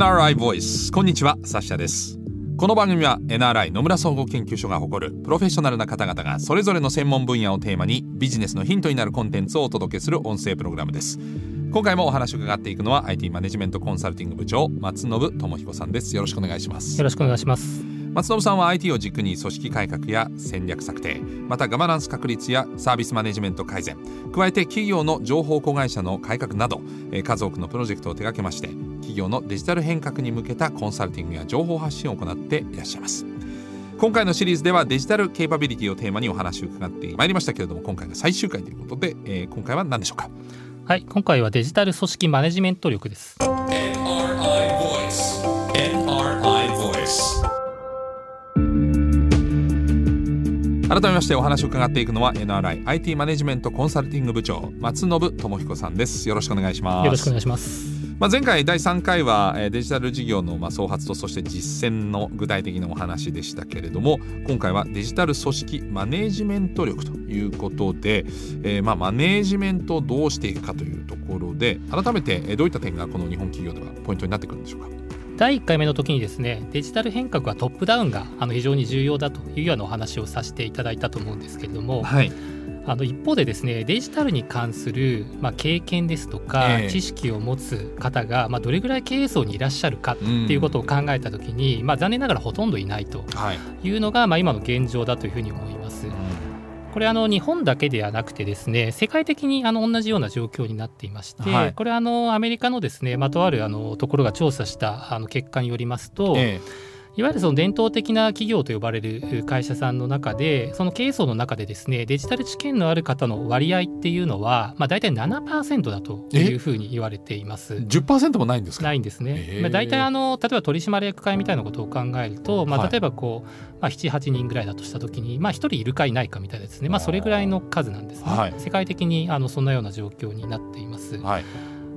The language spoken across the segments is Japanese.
NRI Voice こんにちはサッシャです。この番組は NRI 野村総合研究所が誇るプロフェッショナルな方々がそれぞれの専門分野をテーマにビジネスのヒントになるコンテンツをお届けする音声プログラムです。今回もお話を伺っていくのは IT マネジメントコンサルティング部長松信智彦さんです。よろしくお願いします。よろしくお願いします。松信さんは IT を軸に組織改革や戦略策定またガバナンス確立やサービスマネジメント改善加えて企業の情報子会社の改革など数多くのプロジェクトを手掛けまして企業のデジタル変革に向けたコンサルティングや情報発信を行っていらっしゃいます。今回のシリーズではデジタルケーパビリティをテーマにお話を伺ってまいりましたけれども今回が最終回ということで、えー、今回は何でしょうか？はい今回はデジタル組織マネジメント力です改めましてお話を伺っていくのは NRIIT マネジメントコンサルティング部長松信智彦さんです。よろしくお願いします。よろしくお願いします。まあ、前回第3回はデジタル事業のま創発とそして実践の具体的なお話でしたけれども今回はデジタル組織マネジメント力ということで、えー、まあマネジメントをどうしていくかというところで改めてどういった点がこの日本企業ではポイントになってくるんでしょうか？第1回目の時にですねデジタル変革はトップダウンがあの非常に重要だというようなお話をさせていただいたと思うんですけれども、はい、あの一方でですねデジタルに関する、まあ、経験ですとか、えー、知識を持つ方が、まあ、どれぐらい経営層にいらっしゃるかっていうことを考えた時に、うん、まあ、残念ながらほとんどいないというのが、はい、まあ、今の現状だというふうに思います。うんこれあの日本だけではなくてですね世界的にあの同じような状況になっていまして、はい、これあのアメリカのですねまとあるあのところが調査したあの結果によりますと、ええいわゆるその伝統的な企業と呼ばれる会社さんの中でその経営層の中でですねデジタル知見のある方の割合っていうのは、まあ、大体7%だというふうに言われています。10%もないんですか？ないんですね。まあ、大体あの例えば取締役会みたいなことを考えると、まあ、例えばこう、まあ、78人ぐらいだとした時に、まあ、1人いるかいないかみたいなですね、まあ、それぐらいの数なんですね。はい、世界的にあのそんなような状況になっています。はい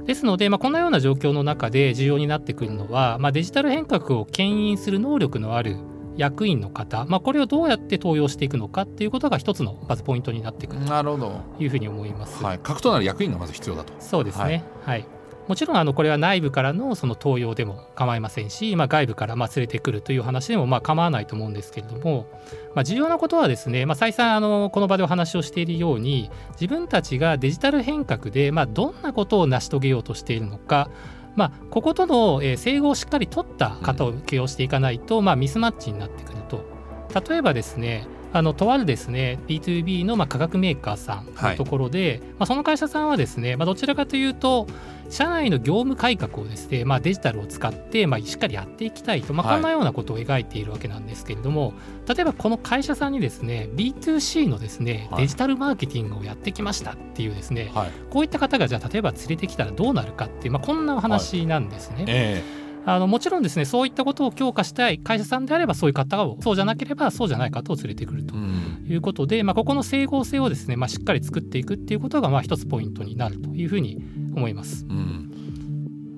ですので、まあ、こんなような状況の中で重要になってくるのは、まあ、デジタル変革を牽引する能力のある役員の方、まあ、これをどうやって登用していくのかっていうことが一つのまずポイントになってくるというふうに思います。はい、核となる役員がまず必要だと。そうですね。はい、はいもちろんあのこれは内部からのその登用でも構いませんし、まあ、外部からまあ連れてくるという話でもまあ構わないと思うんですけれども、まあ、重要なことはですね、まあ、再三あのこの場でお話をしているように自分たちがデジタル変革でまあどんなことを成し遂げようとしているのかまあ、こことの整合をしっかり取った方を起用していかないと、まあ、ミスマッチになってくると。例えばですねあのとあるですね B2B のまあ化学メーカーさんのところで、はい、まあ、その会社さんはですね、まあ、どちらかというと社内の業務改革をですね、まあ、デジタルを使って、まあ、しっかりやっていきたいと、まあ、こんなようなことを描いているわけなんですけれども、はい、例えばこの会社さんにですね B2C のですね、デジタルマーケティングをやってきましたっていうですね、はい、こういった方がじゃあ例えば連れてきたらどうなるかっていう、まあ、こんなお話なんですね。えーあのもちろんですねそういったことを強化したい会社さんであればそういう方をそうじゃなければそうじゃない方を連れてくるということで、うん、まあ、ここの整合性をですね、まあ、しっかり作っていくっていうことがまあ一つポイントになるというふうに思います。うん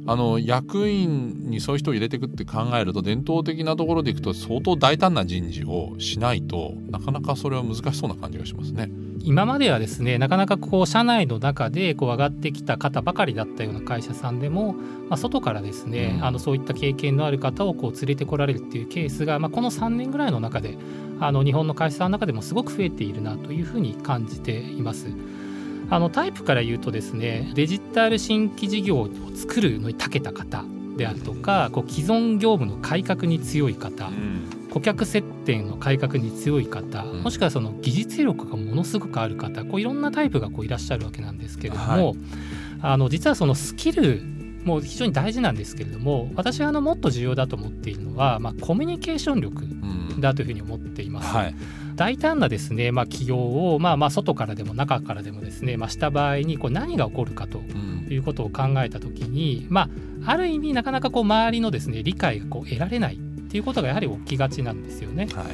あの役員にそういう人を入れていくって考えると伝統的なところでいくと相当大胆な人事をしないとなかなかそれは難しそうな感じがしますね。今まではですねなかなかこう社内の中でこう上がってきた方ばかりだったような会社さんでも、まあ、外からですね、うん、あのそういった経験のある方をこう連れてこられるっていうケースが、まあ、この3年ぐらいの中であの日本の会社さんの中でもすごく増えているなというふうに感じています。あのタイプから言うとですねデジタル新規事業を作るのに長けた方であるとかこう既存業務の改革に強い方、うん、顧客接点の改革に強い方、うん、もしくはその技術力がものすごくある方こういろんなタイプがこういらっしゃるわけなんですけれども、はい、あの実はそのスキルも非常に大事なんですけれども私はあのもっと重要だと思っているのは、まあ、コミュニケーション力だというふうに思っています。うんはい。大胆なですね、まあ、企業を、まあ、まあ外からでも中からでもですね、まあ、した場合にこう何が起こるかということを考えた時に、まあ、ある意味なかなかこう周りのですね理解がこう得られないっていうことがやはり起きがちなんですよね。はい。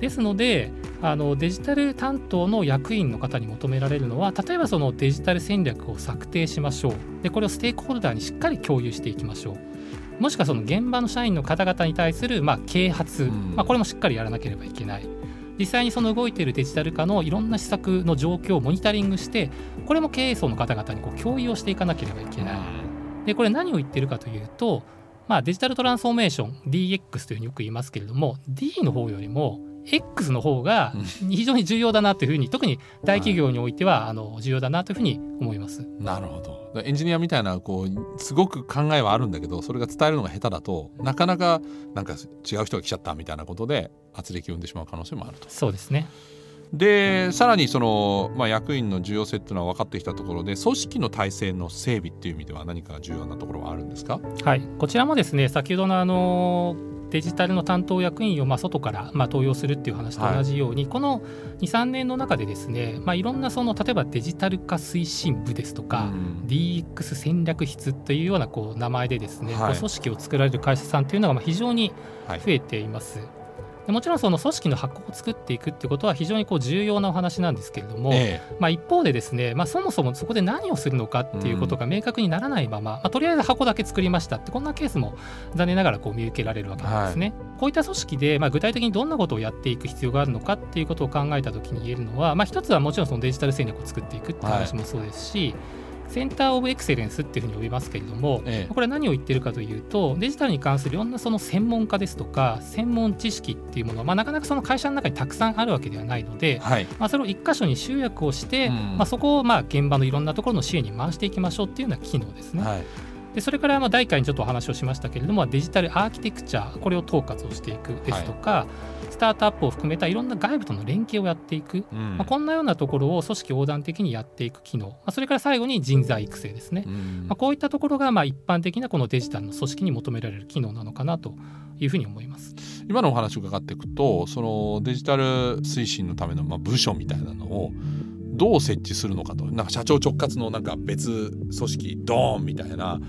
ですのであのデジタル担当の役員の方に求められるのは例えばそのデジタル戦略を策定しましょう。でこれをステークホルダーにしっかり共有していきましょう。もしくはその現場の社員の方々に対するまあ啓発、まあ、これもしっかりやらなければいけない。実際にその動いているデジタル化のいろんな施策の状況をモニタリングしてこれも経営層の方々にこう共有をしていかなければいけない。でこれ何を言ってるかというとまあ、デジタルトランスフォーメーション DX というふうによく言いますけれども D の方よりも X の方が非常に重要だなというふうに特に大企業においてはあの重要だなというふうに思います。なるほどエンジニアみたいなこうすごく考えはあるんだけどそれが伝えるのが下手だとなかなかなんか違う人が来ちゃったみたいなことで圧力を生んでしまう可能性もあると。そうですねでさらにその、まあ、役員の重要性っていうのは分かってきたところで組織の体制の整備っていう意味では何か重要なところはあるんですか？はい。こちらもですね先ほどのあのデジタルの担当役員をまあ外からまあ登用するっていう話と同じように、はい、この23年の中でですね、まあ、いろんなその例えばデジタル化推進部ですとか、うん、DX 戦略室というようなこう名前でですね、はい、組織を作られる会社さんというのがまあ非常に増えています。はいもちろんその組織の箱を作っていくってことは非常にこう重要なお話なんですけれども、ええ、まあ、一方でですね、まあ、そもそもそこで何をするのかっていうことが明確にならないまま、まあ、とりあえず箱だけ作りましたってこんなケースも残念ながらこう見受けられるわけなんですね。はい、こういった組織で、まあ、具体的にどんなことをやっていく必要があるのかっていうことを考えた時に言えるのは、まあ、一つはもちろんそのデジタル戦略を作っていくっていう話もそうですし、はいセンター・オブ・エクセレンスっていうふうに呼びますけれども、ええ、これは何を言ってるかというとデジタルに関するいろんなその専門家ですとか専門知識っていうものは、まあ、なかなかその会社の中にたくさんあるわけではないので、はい、まあ、それを一箇所に集約をして、うん、まあ、そこをまあ現場のいろんなところの支援に回していきましょうっていうような機能ですね。はいでそれからまあ第1回にちょっとお話をしましたけれどもデジタルアーキテクチャこれを統括をしていくですとか、はい、スタートアップを含めたいろんな外部との連携をやっていく、うん、まあ、こんなようなところを組織横断的にやっていく機能、まあ、それから最後に人材育成ですね、うん、まあ、こういったところがまあ一般的なこのデジタルの組織に求められる機能なのかなというふうに思います。今のお話を伺っていくとそのデジタル推進のためのまあ部署みたいなのをどう設置するのかと。なんか社長直轄のなんか別組織ドーンみたいな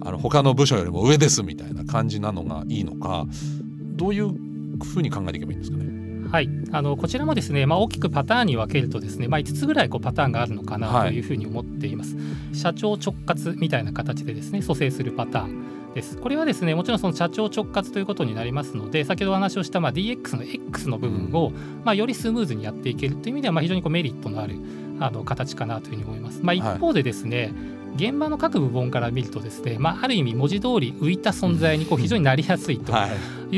あの他の部署よりも上ですみたいな感じなのがいいのか。どういうふうに考えていけばいいんですかね？はい、あのこちらもですね、まあ、大きくパターンに分けるとですね、まあ、5つぐらいこうパターンがあるのかなというふうに思っています。はい、社長直括みたいな形でですね蘇生するパターンです。これはですねもちろんその社長直括ということになりますので先ほどお話をしたまあ DX の X の部分を、まあ、よりスムーズにやっていけるという意味ではまあ非常にこうメリットのあるあの形かなというふうに思います。まあ、一方でですね、はい現場の各部門から見るとですね、まあ、ある意味文字通り浮いた存在にこう非常になりやすいと。い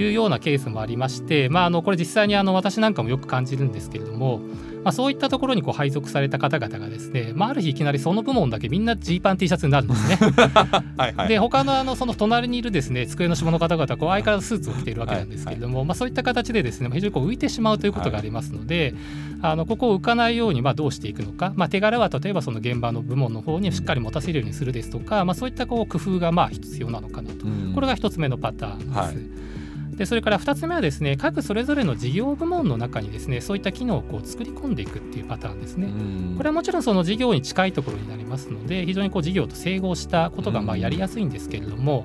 うようなケースもありまして、まあ、あのこれ実際にあの私なんかもよく感じるんですけれどもまあ、そういったところにこう配属された方々がですね、まあ、ある日いきなりその部門だけみんなジーパン T シャツになるんですね。はいはい、で他のあのその隣にいるですね机の下の方々こう相変わらずスーツを着ているわけなんですけれども、はいはい、まあ、そういった形でですね非常にこう浮いてしまうということがありますので、はい、あのここを浮かないようにまあどうしていくのか、まあ、手柄は例えばその現場の部門の方にしっかり持たせるようにするですとか、まあ、そういったこう工夫がまあ必要なのかなと、これが一つ目のパターンです。はいでそれから2つ目はですね各それぞれの事業部門の中にですねそういった機能をこう作り込んでいくっていうパターンですね。これはもちろんその事業に近いところになりますので非常にこう事業と整合したことがまあやりやすいんですけれども、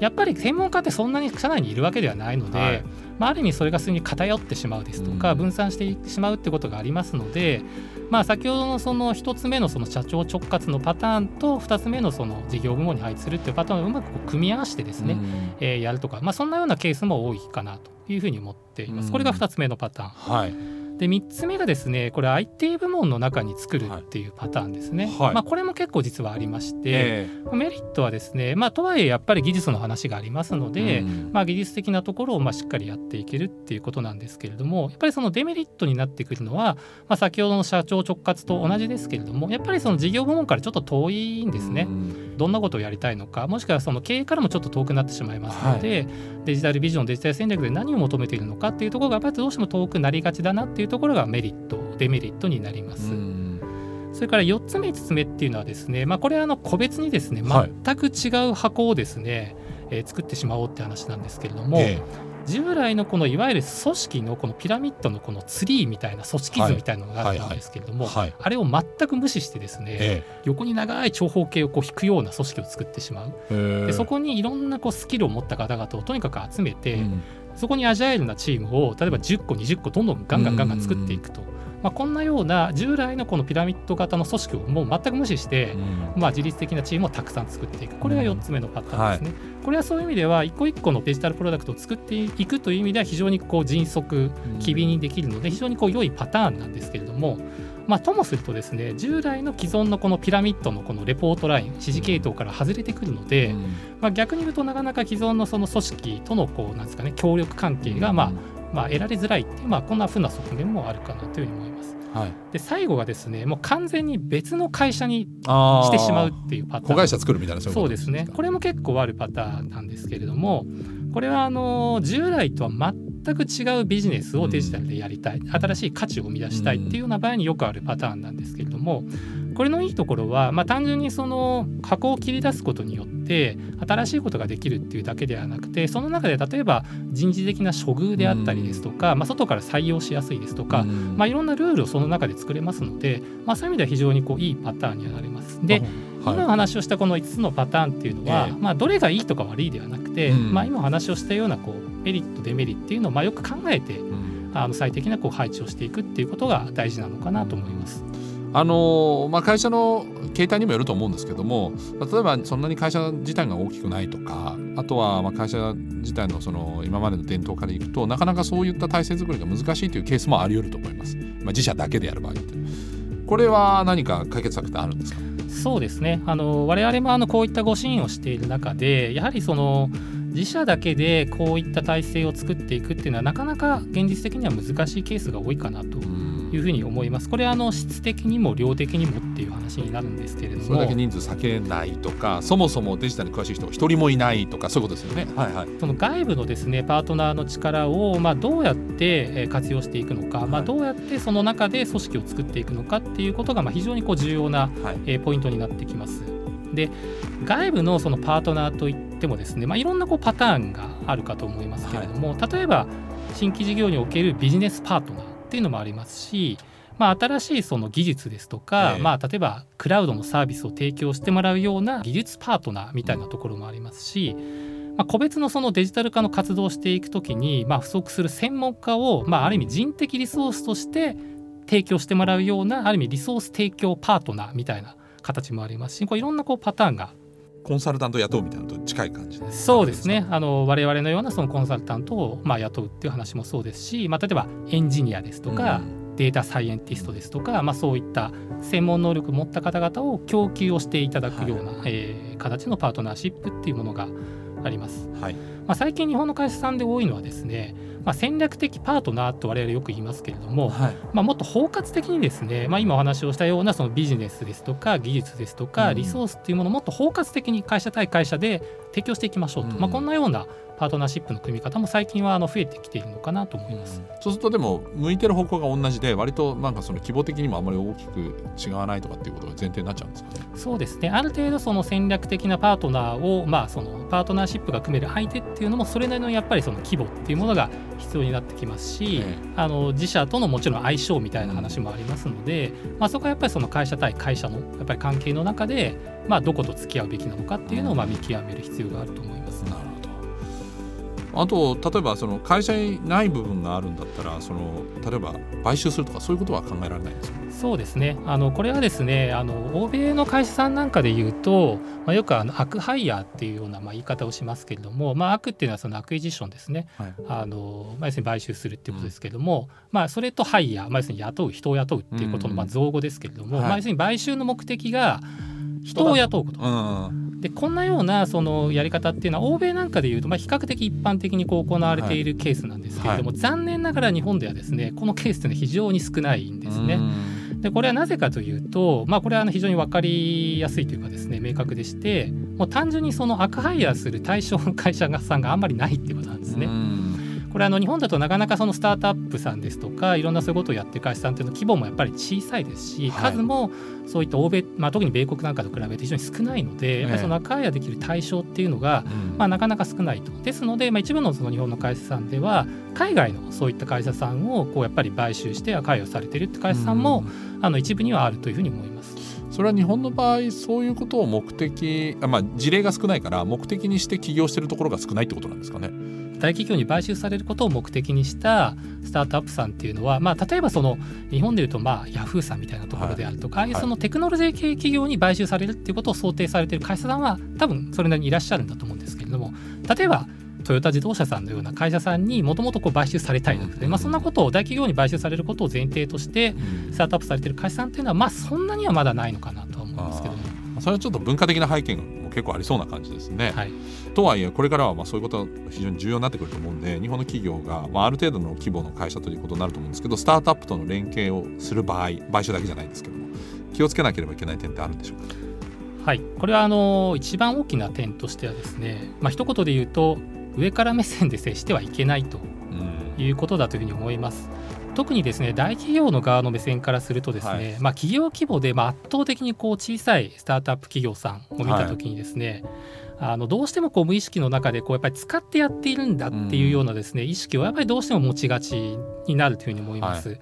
やっぱり専門家ってそんなに社内にいるわけではないので、はい、まあ、ある意味それがすに偏ってしまうですとか、分散してしまうってことがありますので、まあ、先ほどのその1つ目のその社長直轄のパターンと2つ目のその事業部門に配置するっていうパターンをうまくこう組み合わせてですね、うん、えー、やるとか、まあ、そんなようなケースも多いかなというふうに思っています。これが2つ目のパターン、はいで3つ目がですねこれ IT 部門の中に作るっていうパターンですね、はい、まあ、これも結構実はありまして、えー、メリットはですね、まあ、とはいえやっぱり技術の話がありますので、うん、まあ、技術的なところをまあしっかりやっていけるっていうことなんですけれどもやっぱりそのデメリットになってくるのは、まあ、先ほどの社長直轄と同じですけれどもやっぱりその事業部門からちょっと遠いんですね、うん、どんなことをやりたいのかもしくはその経営からもちょっと遠くなってしまいますので、はい、デジタルビジョンデジタル戦略で何を求めているのかっていうところがやっぱりどうしても遠くなりがちだなっていうところがメリットトデメリットになります。それから4つ目5つ目っていうのはですね、まあ、これはあの個別にですね全く違う箱をですね、はい、えー、作ってしまおうって話なんですけれども、ええ、従来のこのいわゆる組織のこのピラミッドのこのツリーみたいな組織図みたいなのがあるんですけれども、あれを全く無視してですね、ええ、横に長い長方形をこう引くような組織を作ってしまう。でそこにいろんなこうスキルを持った方々をとにかく集めて、うん、そこにアジャイルなチームを例えば10個20個どんどんガンガンガンガン作っていくと。まあ、こんなような従来のこのピラミッド型の組織をもう全く無視して、うん、まあ、自律的なチームをたくさん作っていく。これが4つ目のパターンですね、うんはい、これはそういう意味では一個一個のデジタルプロダクトを作っていくという意味では非常にこう迅速機敏にできるので非常にこう良いパターンなんですけれどもまあ、ともするとですね従来の既存のこのピラミッドのこのレポートライン指示系統から外れてくるので、うん、まあ、逆に言うとなかなか既存のその組織とのこうなんですかね協力関係がまあ、まあ、得られづらいっていう、まあ、こんなふうな側面もあるかなというふうに思います。はい、で最後がですねもう完全に別の会社にしてしまうっていうパターン。子会社作るみたいなそうですね。これも結構あるパターンなんですけれどもこれはあの従来とは全く違うビジネスをデジタルでやりたい新しい価値を生み出したいっていうような場合によくあるパターンなんですけれどもこれのいいところは、まあ、単純にその箱を切り出すことによって新しいことができるっていうだけではなくてその中で例えば人事的な処遇であったりですとか、まあ、外から採用しやすいですとか、まあ、いろんなルールをその中で作れますので、まあ、そういう意味では非常にこういいパターンにはなります。で今お話をしたこの5つのパターンっていうのは、まあ、どれがいいとか悪いではなくて、まあ、今お話をしたようなこうメリットデメリットっていうのをまあよく考えて、あの最適なこう配置をしていくっていうことが大事なのかなと思います。あのまあ、会社の形態にもよると思うんですけども例えばそんなに会社自体が大きくないとかあとはま会社自体のその今までの伝統からいくとなかなかそういった体制作りが難しいというケースもあり得ると思います、まあ、自社だけでやる場合って。これは何か解決策ってあるんですか？そうですね。あの我々もあのこういったご支援をしている中でやはりその自社だけでこういった体制を作っていくっていうのはなかなか現実的には難しいケースが多いかなというふうに思います。これはあの質的にも量的にもっていう話になるんですけれども。それだけ人数避けないとかそもそもデジタルに詳しい人が一人もいないとかそういうことですよね。はいはい、その外部のですねパートナーの力をまあどうやって活用していくのか、まあ、どうやってその中で組織を作っていくのかっていうことがまあ非常にこう重要なポイントになってきます。で外部のそのパートナーといってもですね、まあ、いろんなこうパターンがあるかと思いますけれども、はい、例えば新規事業におけるビジネスパートナーっていうのもありますし、まあ、新しいその技術ですとか、えー、まあ、例えばクラウドのサービスを提供してもらうような技術パートナーみたいなところもありますし、まあ、個別のそのデジタル化の活動をしていくときに、まあ、不足する専門家を、まあ、ある意味人的リソースとして提供してもらうようなある意味リソース提供パートナーみたいな形もありますしこういろんなこうパターンがコンサルタント雇うみたいなのと近い感じそうですね。あの我々のようなそのコンサルタントをまあ雇うっていう話もそうですし、まあ、例えばエンジニアですとか、うん。データサイエンティストですとか、まあ、そういった専門能力を持った方々を供給をしていただくような、はい、えー、形のパートナーシップっていうものがあります。はいまあ、最近日本の会社さんで多いのはですね、まあ、戦略的パートナーと我々よく言いますけれども、はい、まあ、もっと包括的にですね、まあ、今お話をしたようなそのビジネスですとか技術ですとかリソースっていうものをもっと包括的に会社対会社で提供していきましょうと、うん、まあ、こんなようなパートナーシップの組み方も最近はあの増えてきているのかなと思います、うん、そうするとでも向いてる方向が同じで割となんかその規模的にもあまり大きく違わないとかっていうことが前提になっちゃうんですかね。そうですね。ある程度その戦略的なパートナーをまあそのパートナーシップが組める相手っていうのもそれなりのやっぱりその規模っていうものが必要になってきますし、あの自社とのもちろん相性みたいな話もありますので、まあ、そこはやっぱりその会社対会社のやっぱり関係の中で、まあ、どこと付き合うべきなのかっていうのをまあ見極める必要があると思います。あと例えばその会社にない部分があるんだったらその例えば買収するとかそういうことは考えられないですか？そうですね。あのこれはですねあの欧米の会社さんなんかで言うと、まあ、よくあの acqui-hire っていうようなまあ言い方をしますけれども、まあ、 acqui っていうのはその acquisition ですね、はい、あのまあ、要するに買収するっていうことですけれども、うん、まあ、それとハイヤー、まあ、要するに雇う人を雇うっていうことのまあ造語ですけれども、うんまあ、要するに買収の目的が人を雇うこと。うんでこんなようなそのやり方っていうのは欧米なんかでいうとまあ比較的一般的にこう行われているケースなんですけれども、はい、残念ながら日本ではですねこのケースというのは非常に少ないんですね。でこれはなぜかというと、まあ、これはあの非常に分かりやすいというかですね明確でしてもう単純にそのアクハイヤーする対象の会社さんがあんまりないっていうことなんですね。これあの日本だとなかなかそのスタートアップさんですとかいろんなそういうことをやってる会社さんっていうの規模もやっぱり小さいですし、数もそういった欧米、まあ、特に米国なんかと比べて非常に少ないので、やっぱりその赤やできる対象っていうのが、まあ、なかなか少ないと。ですので、まあ、一部のその日本の会社さんでは海外のそういった会社さんをこうやっぱり買収して赤いをされてるって会社さんも、あの一部にはあるというふうに思います。それは日本の場合そういうことを目的あ、まあ、事例が少ないから目的にして起業してるところが少ないってことなんですかね。大企業に買収されることを目的にしたスタートアップさんっていうのは、まあ、例えばその日本でいうとまあヤフーさんみたいなところであるとか、はい、ああいうそのテクノロジー系企業に買収されるっていうことを想定されている会社さんは多分それなりにいらっしゃるんだと思うんですけれども例えばトヨタ自動車さんのような会社さんにもともと買収されたいので、まあ、そんなことを大企業に買収されることを前提としてスタートアップされている会社さんっていうのはまあそんなにはまだないのかなとは思うんですけども。それはちょっと文化的な背景も結構ありそうな感じですね。はい、とはいえこれからはまあそういうことは非常に重要になってくると思うんで日本の企業がまあある程度の規模の会社ということになると思うんですけどスタートアップとの連携をする場合買収だけじゃないですけども気をつけなければいけない点ってあるんでしょうか？はい、これはあの一番大きな点としてはですね、まあ一言で言うと上から目線で接してはいけないということだというふうに思います。特にですね大企業の側の目線からするとですね、はい、まあ、企業規模でま圧倒的にこう小さいスタートアップ企業さんを見た時にですね、はい、あのどうしてもこう無意識の中でこうやっぱり使ってやっているんだっていうようなですね、意識をやっぱりどうしても持ちがちになるというふうに思います。はい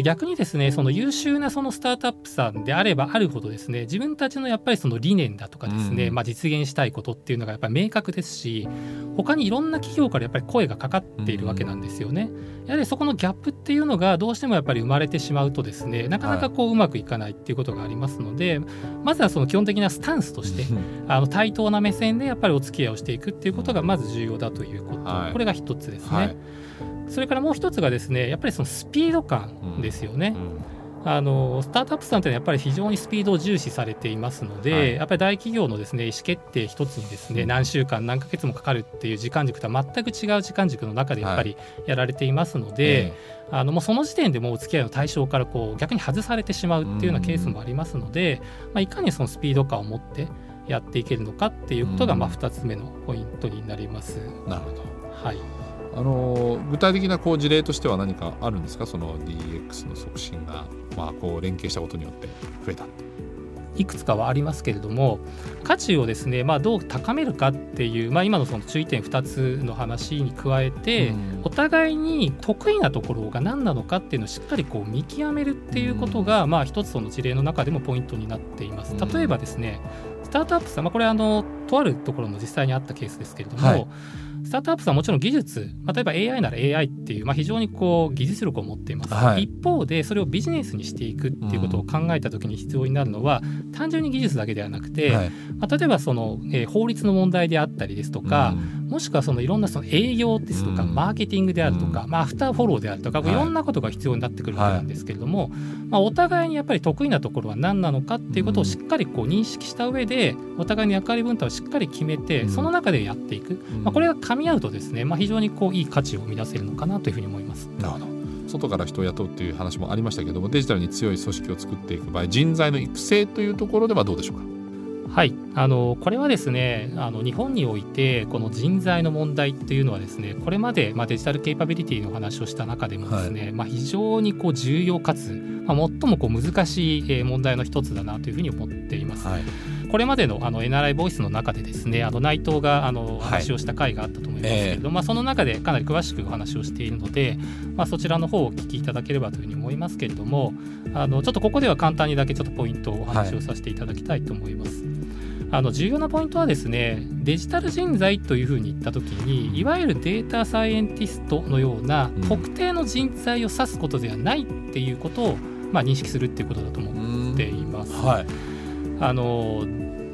で逆にですねその優秀なそのスタートアップさんであればあるほどですね自分たちのやっぱりその理念だとかですね、うん、まあ、実現したいことっていうのがやっぱり明確ですし他にいろんな企業からやっぱり声がかかっているわけなんですよね。やはりそこのギャップっていうのがどうしてもやっぱり生まれてしまうとですねなかなかこううまくいかないっていうことがありますので、はい、まずはその基本的なスタンスとしてあの対等な目線でやっぱりお付き合いをしていくっていうことがまず重要だということ、はい、これが一つですね。はいそれからもう一つがですねやっぱりそのスピード感ですよね。あのスタートアップさんというのはやっぱり非常にスピードを重視されていますので、はい、やっぱり大企業のですね意思決定一つにですね何週間何ヶ月もかかるっていう時間軸とは全く違う時間軸の中でやっぱりやられていますので、はい、あのもうその時点でもうお付き合いの対象からこう逆に外されてしまうっていうようなケースもありますので、まあ、いかにそのスピード感を持ってやっていけるのかっていうことがまあ2つ目のポイントになります。なるほど。はいあの具体的なこう事例としては何かあるんですか？その DX の促進が、まあ、こう連携したことによって増えた。いくつかはありますけれども価値をですね、まあ、どう高めるかっていう、まあ、今のその注意点2つの話に加えて、うん、お互いに得意なところが何なのかっていうのをしっかりこう見極めるっていうことが、うん、まあ、一つその事例の中でもポイントになっています。例えばですね、スタートアップさん、まあ、これあのとあるところの実際にあったケースですけれども、はいスタートアップさんはもちろん技術、まあ、例えば AI なら AI っていう、まあ、非常にこう技術力を持っています、はい、一方でそれをビジネスにしていくっていうことを考えた時に必要になるのは、うん、単純に技術だけではなくて、はい、まあ、例えばその、えー、法律の問題であったりですとか、うん、もしくはそのいろんなその営業ですとか、うん、マーケティングであるとか、まあ、アフターフォローであるとか、い、ろんなことが必要になってくるわけなんですけれども、まあ、お互いにやっぱり得意なところは何なのかっていうことをしっかりこう認識した上でお互いの役割分担をしっかり決めてその中でやっていく、まあ、これが噛み合うとですね、まあ、非常にこういい価値を生み出せるのかなというふうに思います。なるほど。外から人を雇うっていう話もありましたけどもデジタルに強い組織を作っていく場合人材の育成というところではどうでしょうか？はい。あのこれはですねあの日本においてこの人材の問題っていうのはですねこれまで、まあ、デジタルケイパビリティの話をした中でもですね、はい、まあ、非常にこう重要かつ、まあ、最もこう難しい問題の一つだなというふうに思っています。はいこれまでのあの NRI ボイスの中でですねあの内藤があの話をした回があったと思いますけれど、はい、まあ、その中でかなり詳しくお話をしているので、まあ、そちらの方をお聞きいただければというふうに思いますけれどもあのちょっとここでは簡単にだけちょっとポイントをお話をさせていただきたいと思います。はいあの重要なポイントはですねデジタル人材というふうに言った時にいわゆるデータサイエンティストのような特定の人材を指すことではないっていうことを、まあ、認識するっていうことだと思っています。はい、あの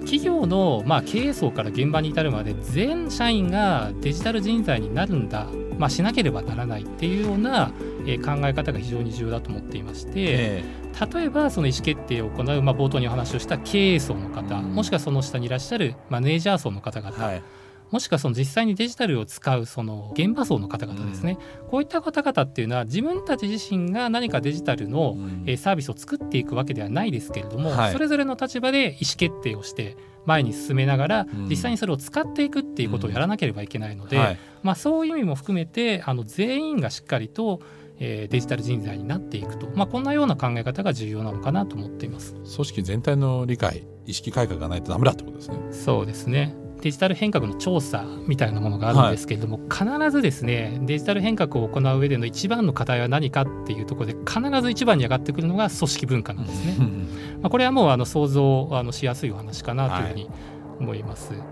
企業の、まあ、経営層から現場に至るまで全社員がデジタル人材になるんだ、まあ、しなければならないっていうような、えー、考え方が非常に重要だと思っていまして、えー、例えばその意思決定を行う、まあ、冒頭にお話をした経営層の方、うん、もしくはその下にいらっしゃるマネージャー層の方々、はいもしくはその実際にデジタルを使うその現場層の方々ですね、うん、こういった方々っていうのは自分たち自身が何かデジタルのサービスを作っていくわけではないですけれども、それぞれの立場で意思決定をして前に進めながら実際にそれを使っていくっていうことをやらなければいけないので、まあ、そういう意味も含めてあの全員がしっかりとえデジタル人材になっていくと、まあ、こんなような考え方が重要なのかなと思っています。組織全体の理解意識改革がないとダメだってことですね。そうですねデジタル変革の調査みたいなものがあるんですけれども、はい、必ずですねデジタル変革を行う上での一番の課題は何かっていうところで必ず一番に上がってくるのが組織文化なんですね。まあこれはもうあの想像あのしやすいお話かなというふうに思います。はい。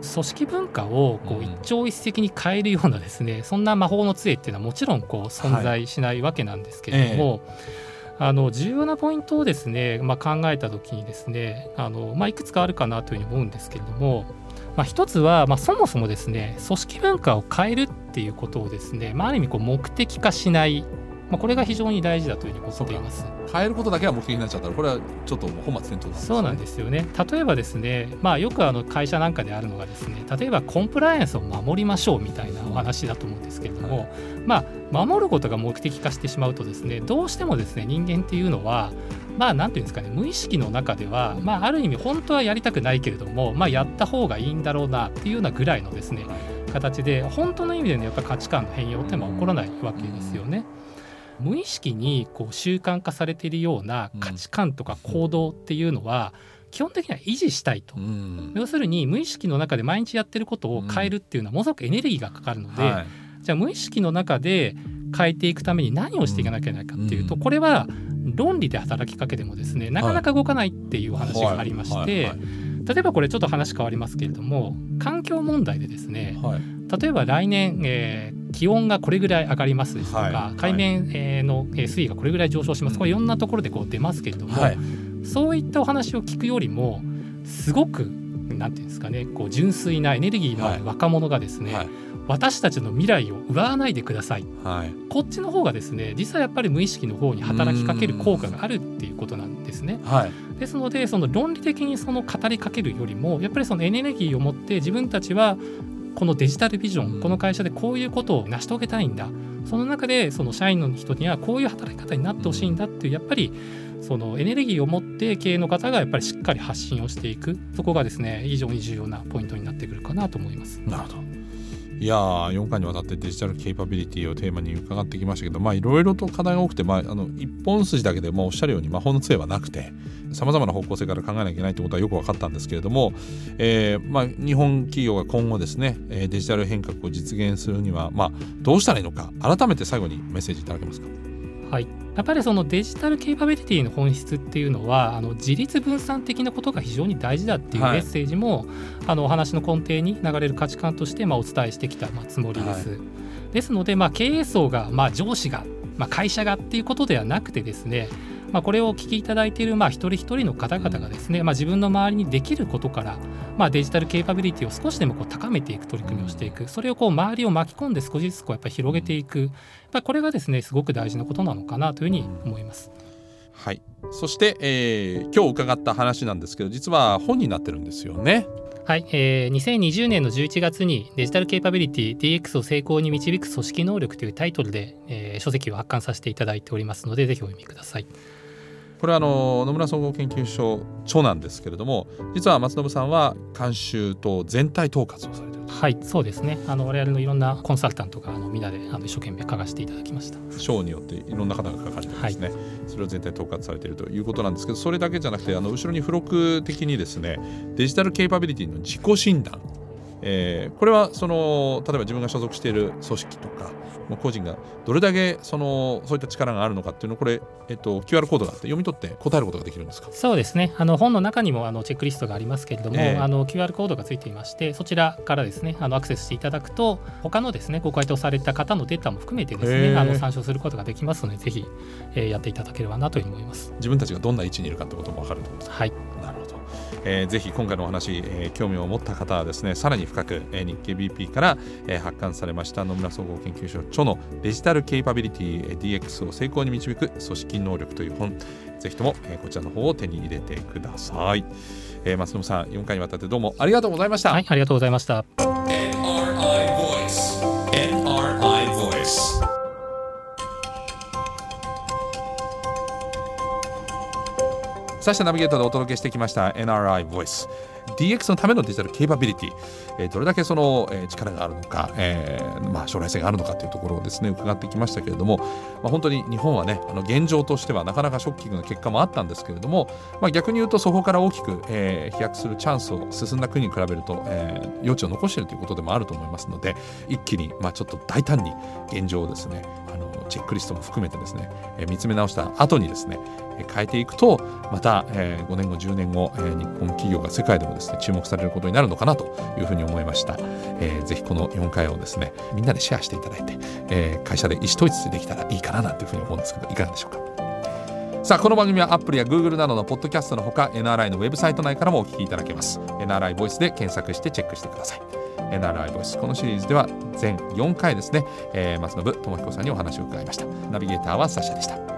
組織文化をこう一朝一夕に変えるようなですね、そんな魔法の杖っていうのはもちろんこう存在しないわけなんですけれども、はいえあの重要なポイントをですね、まあ、考え。た時にですねあの、まあ、いくつかあるかなというふうに思うんですけれども、まあ、一つは、まあ、そもそもですね組織文化を変えるっていうことをですね、まあ、ある意味こう目的化しないまあ、これが非常に大事だというふうに思っています。変えることだけは目的になっちゃったらこれはちょっと本末転倒、ね、そうなんですよね。例えばですね、まあ、よくあの会社なんかであるのがですね例えばコンプライアンスを守りましょうみたいなお話だと思うんですけれども、はい、まあ、守ることが目的化してしまうとですねどうしてもですね人間っていうのはまあ何て言うんですかね無意識の中では、まあ、ある意味本当はやりたくないけれども、まあ、やった方がいいんだろうなっていうようなぐらいのですね形で本当の意味でのやっぱ価値観の変容ってのは起こらないわけですよね。無意識にこう習慣化されているような価値観とか行動っていうのは、基本的には維持したいと、うん、要するに無意識の中で毎日やってることを変えるっていうのはものすごくエネルギーがかかるので、はい、じゃあ無意識の中で変えていくために何をしていかなきゃいけないかっていうと、これは論理で働きかけてもですねなかなか動かないっていう話がありまして、例えばこれちょっと話変わりますけれども環境問題でですね、はい、例えば来年、えー、気温がこれぐらい上がりますですとか、はい、海面、えー、の水位がこれぐらい上昇しますこれいろんなところでこう出ますけれども、はい、そういったお話を聞くよりもすごくなんていうんですかねこう純粋なエネルギーのある若者がですね、はい、私たちの未来を奪わないでください、はい、こっちの方がですね実はやっぱり無意識の方に働きかける効果があるっていうことなんですね。はい、ですのでその論理的にその語りかけるよりもやっぱりそのエネルギーを持って自分たちはこのデジタルビジョンこの会社でこういうことを成し遂げたいんだ。その中でその社員の人にはこういう働き方になってほしいんだっていうやっぱりそのエネルギーを持って経営の方がやっぱりしっかり発信をしていくそこがですね非常に重要なポイントになってくるかなと思います。なるほどいやー4回にわたってデジタルケイパビリティをテーマに伺ってきましたけどまあいろいろと課題が多くて、まあ、あの一本筋だけで、まあ、おっしゃるように魔法の杖はなくてさまざまな方向性から考えなきゃいけないということはよく分かったんですけれども、えーまあ、日本企業が今後ですねデジタル変革を実現するには、まあ、どうしたらいいのか改めて最後にメッセージいただけますか？はい。やっぱりそのデジタルケイパビリティの本質っていうのはあの自立分散的なことが非常に大事だっていうメッセージも、はい、あのお話の根底に流れる価値観としてまあお伝えしてきたまあつもりです。はい、ですので、まあ、経営層が、まあ、上司が、まあ、会社がっていうことではなくてですねまあ、これをお聞きいただいているまあ一人一人の方々がですね、まあ、自分の周りにできることから、まあ、デジタルケーパビリティを少しでもこう高めていく取り組みをしていくそれをこう周りを巻き込んで少しずつこうやっぱり広げていくやっぱこれがですねすごく大事なことなのかなというふうに思います。はいそして、えー、今日伺った話なんですけど実は本になってるんですよね。はい、えー、2020年の11月にデジタルケーパビリティ DX を成功に導く組織能力というタイトルで、えー、書籍を発刊させていただいておりますのでぜひお読みください。これはあの野村総合研究所長なんですけれども実は松信さんは監修と全体統括をされてるはいそうですね。あの我々のいろんなコンサルタントがあのみんなであの一生懸命書かせていただきました。賞によっていろんな方が書かれてですね、はい、それを全体統括されているということなんですけどそれだけじゃなくてあの後ろに付録的にですねデジタルケイパビリティの自己診断えー、これはその例えば自分が所属している組織とか個人がどれだけそのそういった力があるのかっていうのをこれ、えっと、QR コードがあって読み取って答えることができるんですか？そうですね。あの本の中にもあのチェックリストがありますけれども、えー、あの QR コードがついていましてそちらからですねあのアクセスしていただくと他のですねご回答された方のデータも含めてですね、え。ー、あの参照することができますのでぜひ、えー、やっていただければなというふうに思います。自分たちがどんな位置にいるかということも分かると思いますはい。なるえー、ぜひ今回のお話、えー、興味を持った方はですねさらに深く、えー、日経 BP から、えー、発刊されました野村総合研究所著のデジタルケイパビリティ DX を成功に導く組織能力という本ぜひとも、えー、こちらの方を手に入れてください、えー、松野さん4回にわたってどうもありがとうございました。はいありがとうございましたサシナビゲーターでお届けしてきました NRI Voice DX のためのデジタルケーパビリティ、えー、どれだけその、えー、力があるのか、えーまあ、将来性があるのかというところをですね伺ってきましたけれども、まあ、本当に日本はねあの現状としてはなかなかショッキングな結果もあったんですけれども、まあ、逆に言うとそこから大きく、えー、飛躍するチャンスを進んだ国に比べると、え、余地を残しているということでもあると思いますので一気に、まあ、ちょっと大胆に現状をですねあのチェックリストも含めてですね、えー、見つめ直した後にですね変えていくとまた、えー、5年後10年後、えー、日本企業が世界でもですね注目されることになるのかなというふうに思いました、えー、ぜひこの4回をですねみんなでシェアしていただいて、えー、会社で意思統一できたらいいかななんていうふうに思うんですけどいかがでしょうか。さあこの番組はアップルや Google などのポッドキャストのほか NRI のウェブサイト内からもお聞きいただけます。NRI ボイスで検索してチェックしてください。NRI ボイスこのシリーズでは全4回ですね、えー、松信智彦さんにお話を伺いました。ナビゲーターはサシャでした。